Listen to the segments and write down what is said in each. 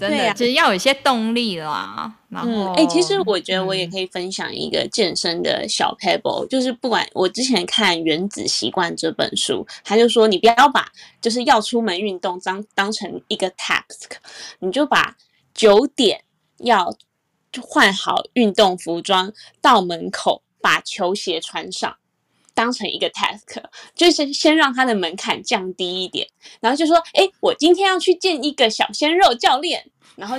真的，就是要有一些动力啦。然后，哎、欸，其实我觉得我也可以分享一个健身的小 pebble，、嗯、就是不管我之前看《原子习惯》这本书，他就说你不要把就是要出门运动当当成一个 task，你就把九点要换好运动服装到门口，把球鞋穿上。当成一个 task，就是先让他的门槛降低一点，然后就说：“哎，我今天要去见一个小鲜肉教练，然后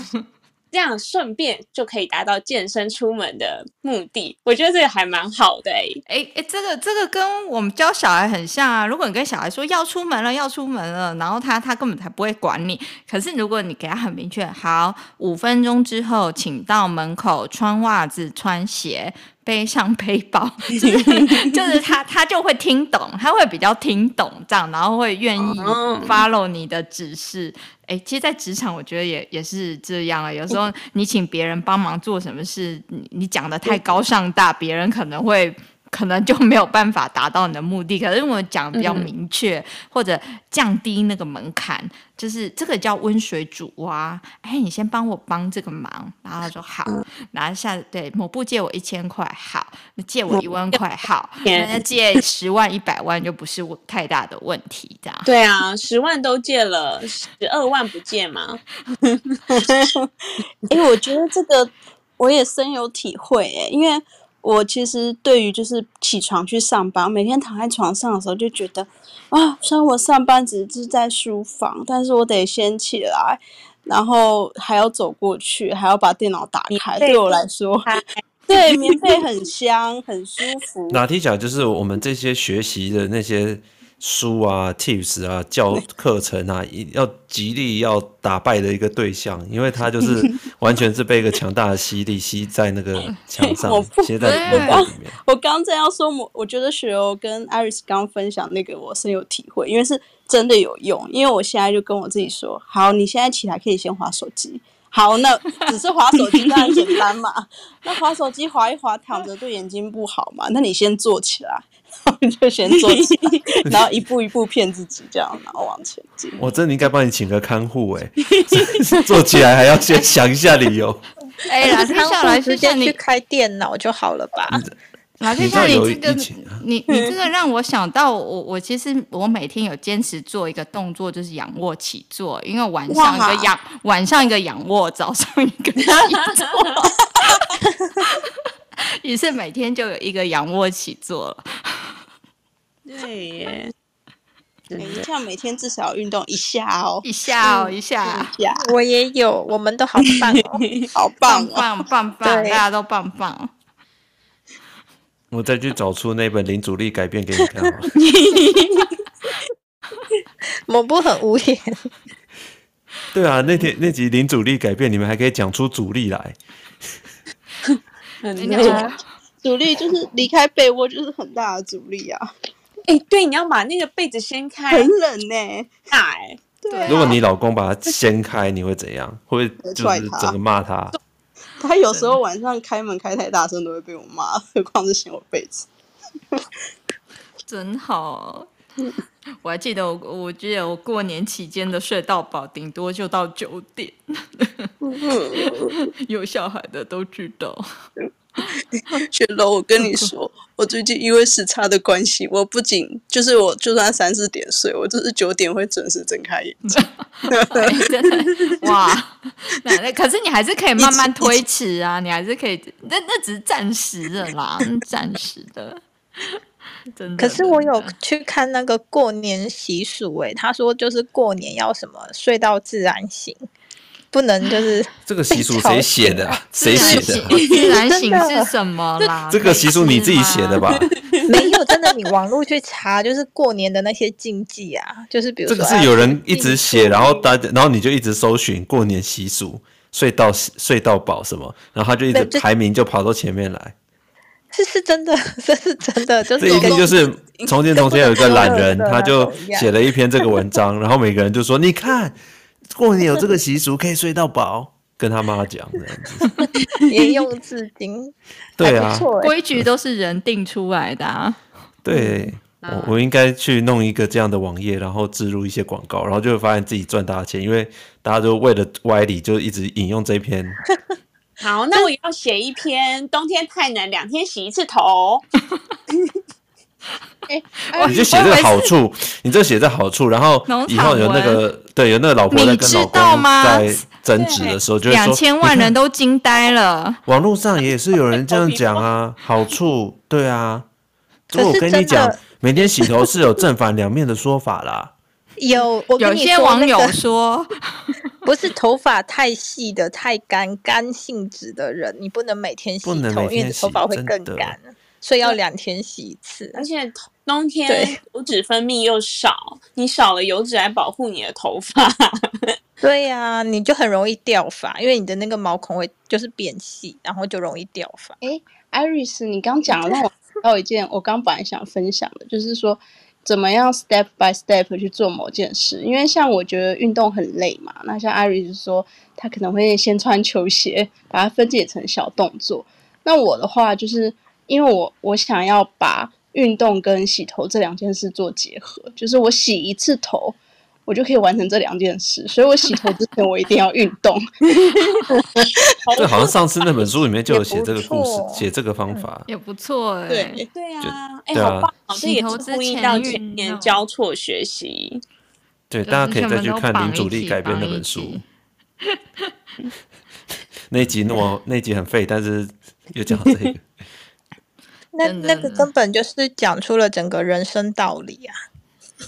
这样顺便就可以达到健身出门的目的。”我觉得这个还蛮好的哎哎，这个这个跟我们教小孩很像啊。如果你跟小孩说要出门了，要出门了，然后他他根本才不会管你。可是如果你给他很明确，好，五分钟之后请到门口穿袜子穿鞋。背上背包，就 是 就是他，他就会听懂，他会比较听懂这样，然后会愿意 follow 你的指示。哎、欸，其实，在职场我觉得也也是这样啊。有时候你请别人帮忙做什么事，你你讲的太高尚大，别人可能会。可能就没有办法达到你的目的。可是如果讲比较明确，嗯、或者降低那个门槛，就是这个叫温水煮蛙。哎，你先帮我帮这个忙，然后他说好，拿、嗯、下对某部借我一千块，好，那借我一万块，好，那借十万一百万就不是太大的问题，这样。对啊，十万都借了，十二万不借吗？哎，我觉得这个我也深有体会，哎，因为。我其实对于就是起床去上班，每天躺在床上的时候就觉得，啊，虽然我上班只是在书房，但是我得先起来，然后还要走过去，还要把电脑打开。对我来说，对，棉被很香，很舒 服。哪听起来就是我们这些学习的那些。书啊，tips 啊，教课程啊，要极力要打败的一个对象，因为他就是 完全是被一个强大的吸力吸在那个墙上，吸在里面。我刚正要说，我我觉得雪欧跟 Iris 刚分享那个，我深有体会，因为是真的有用。因为我现在就跟我自己说，好，你现在起来可以先滑手机。好，那只是滑手机，当然简单嘛。那滑手机滑一滑，躺着对眼睛不好嘛？那你先坐起来。然后就先做起来，然后一步一步骗自己，这样然后往前进。我真的应该帮你请个看护哎，坐起来还要先想一下理由。哎、欸，接下来直接去开电脑就好了吧？然后接下来你这 个，你你这个让我想到我我其实我每天有坚持做一个动作，就是仰卧起坐，因为晚上一个仰晚上一个仰卧，早上一个起坐，于是每天就有一个仰卧起坐了。对耶，每一跳每天至少运动一下哦，一下哦，一下，一下。我也有，我们都好棒哦，好棒，棒棒棒，大家都棒棒。我再去找出那本《零阻力改变》给你看好了。我不很无言。对啊，那天那集《零阻力改变》，你们还可以讲出阻力来。很厉阻力就是离开被窝，就是很大的阻力啊。哎、欸，对，你要把那个被子掀开，很冷呢、欸，大哎、欸。对、啊，如果你老公把它掀开，你会怎样？会就是整个骂他？他有时候晚上开门开太大声，都会被我骂，何况是掀我被子。真好，我还记得我，我记得我过年期间的睡到饱，顶多就到九点。有小孩的都知道。雪柔，我跟你说，我最近因为时差的关系，我不仅就是我就算三四点睡，我就是九点会准时睁开眼睛。真的哇，可是你还是可以慢慢推迟啊，你还是可以，那那只是暂时的啦，暂时的。真的。可是我有去看那个过年习俗，哎，他说就是过年要什么睡到自然醒。不能就是 这个习俗谁写的？谁写的？自然醒是什么啦？这个习俗你自己写的吧？没有，真的，你网络去查，就是过年的那些禁忌啊，就是比如说这个是有人一直写，然后大家，然后你就一直搜寻过年习俗，睡到睡到饱什么，然后他就一直排名就跑到前面来。这是真的，这是真的，就是这一定就是从前从前有一个懒人，他就写了一篇这个文章，然后每个人就说：“你看。”过年有这个习俗，可以睡到饱，跟他妈讲这样子，沿用至今。对啊，规矩都是人定出来的啊。对，我我应该去弄一个这样的网页，然后植入一些广告，然后就会发现自己赚大钱，因为大家都为了歪理就一直引用这篇。好，那我也要写一篇，冬天太冷，两天洗一次头。哎，你就写这个好处，你这写这好处，然后以后有那个对有那个老婆在跟老公在争执的时候，就两千万人都惊呆了。网络上也是有人这样讲啊，好处对啊。如果我跟你讲，每天洗头是有正反两面的说法啦。有，我有些网友说，不是头发太细的、太干、干性质的人，你不能每天洗头，因为你头发会更干，所以要两天洗一次。而且冬天油脂分泌又少，你少了油脂来保护你的头发。对呀、啊，你就很容易掉发，因为你的那个毛孔会就是变细，然后就容易掉发。哎，Iris，你刚讲让我想到一件，我刚本来想分享的，就是说。怎么样 step by step 去做某件事？因为像我觉得运动很累嘛，那像 Iris 说，他可能会先穿球鞋，把它分解成小动作。那我的话就是，因为我我想要把运动跟洗头这两件事做结合，就是我洗一次头。我就可以完成这两件事，所以我洗头之前我一定要运动。这，好像上次那本书里面就有写这个故事，写这个方法也不错哎。对对啊，哎，好棒！这也呼应到前年交错学习。对，大家可以再去看零主力改编那本书。那集那么那集很废，但是又讲这个。那那个根本就是讲出了整个人生道理啊。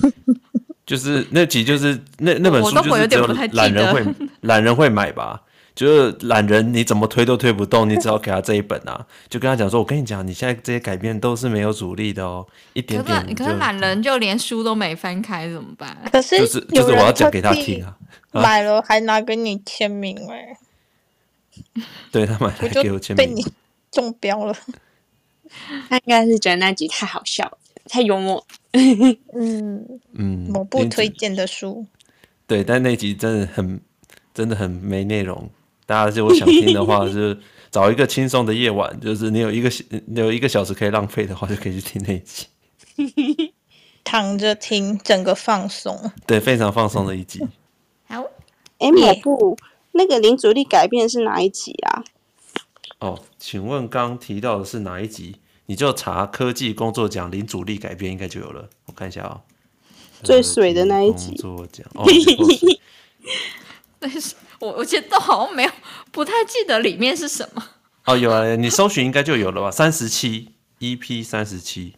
就是那集，就是那那本书，就是只有懒人会 懒人会买吧。就是懒人，你怎么推都推不动，你只要给他这一本啊，就跟他讲说：“我跟你讲，你现在这些改变都是没有阻力的哦，一点点。”可是懒人就连书都没翻开，怎么办？可是就是就是我要讲给他听啊，买了还拿给你签名哎。对他买来给我签名，被你中标了。他应该是觉得那集太好笑了。太幽默，嗯嗯，某部推荐的书，对，但那集真的很，真的很没内容。大家如果想听的话，就是找一个轻松的夜晚，就是你有一个你有一个小时可以浪费的话，就可以去听那集，躺着听，整个放松，对，非常放松的一集。好，哎，某部那个零阻力改变是哪一集啊？哦，请问刚提到的是哪一集？你就查科技工作奖领主力改编，应该就有了。我看一下啊、哦，最水的那一集。工作奖哦，但是 我我觉得都好像没有，不太记得里面是什么。哦，有啊，你搜寻应该就有了吧？三十七，EP 三十七。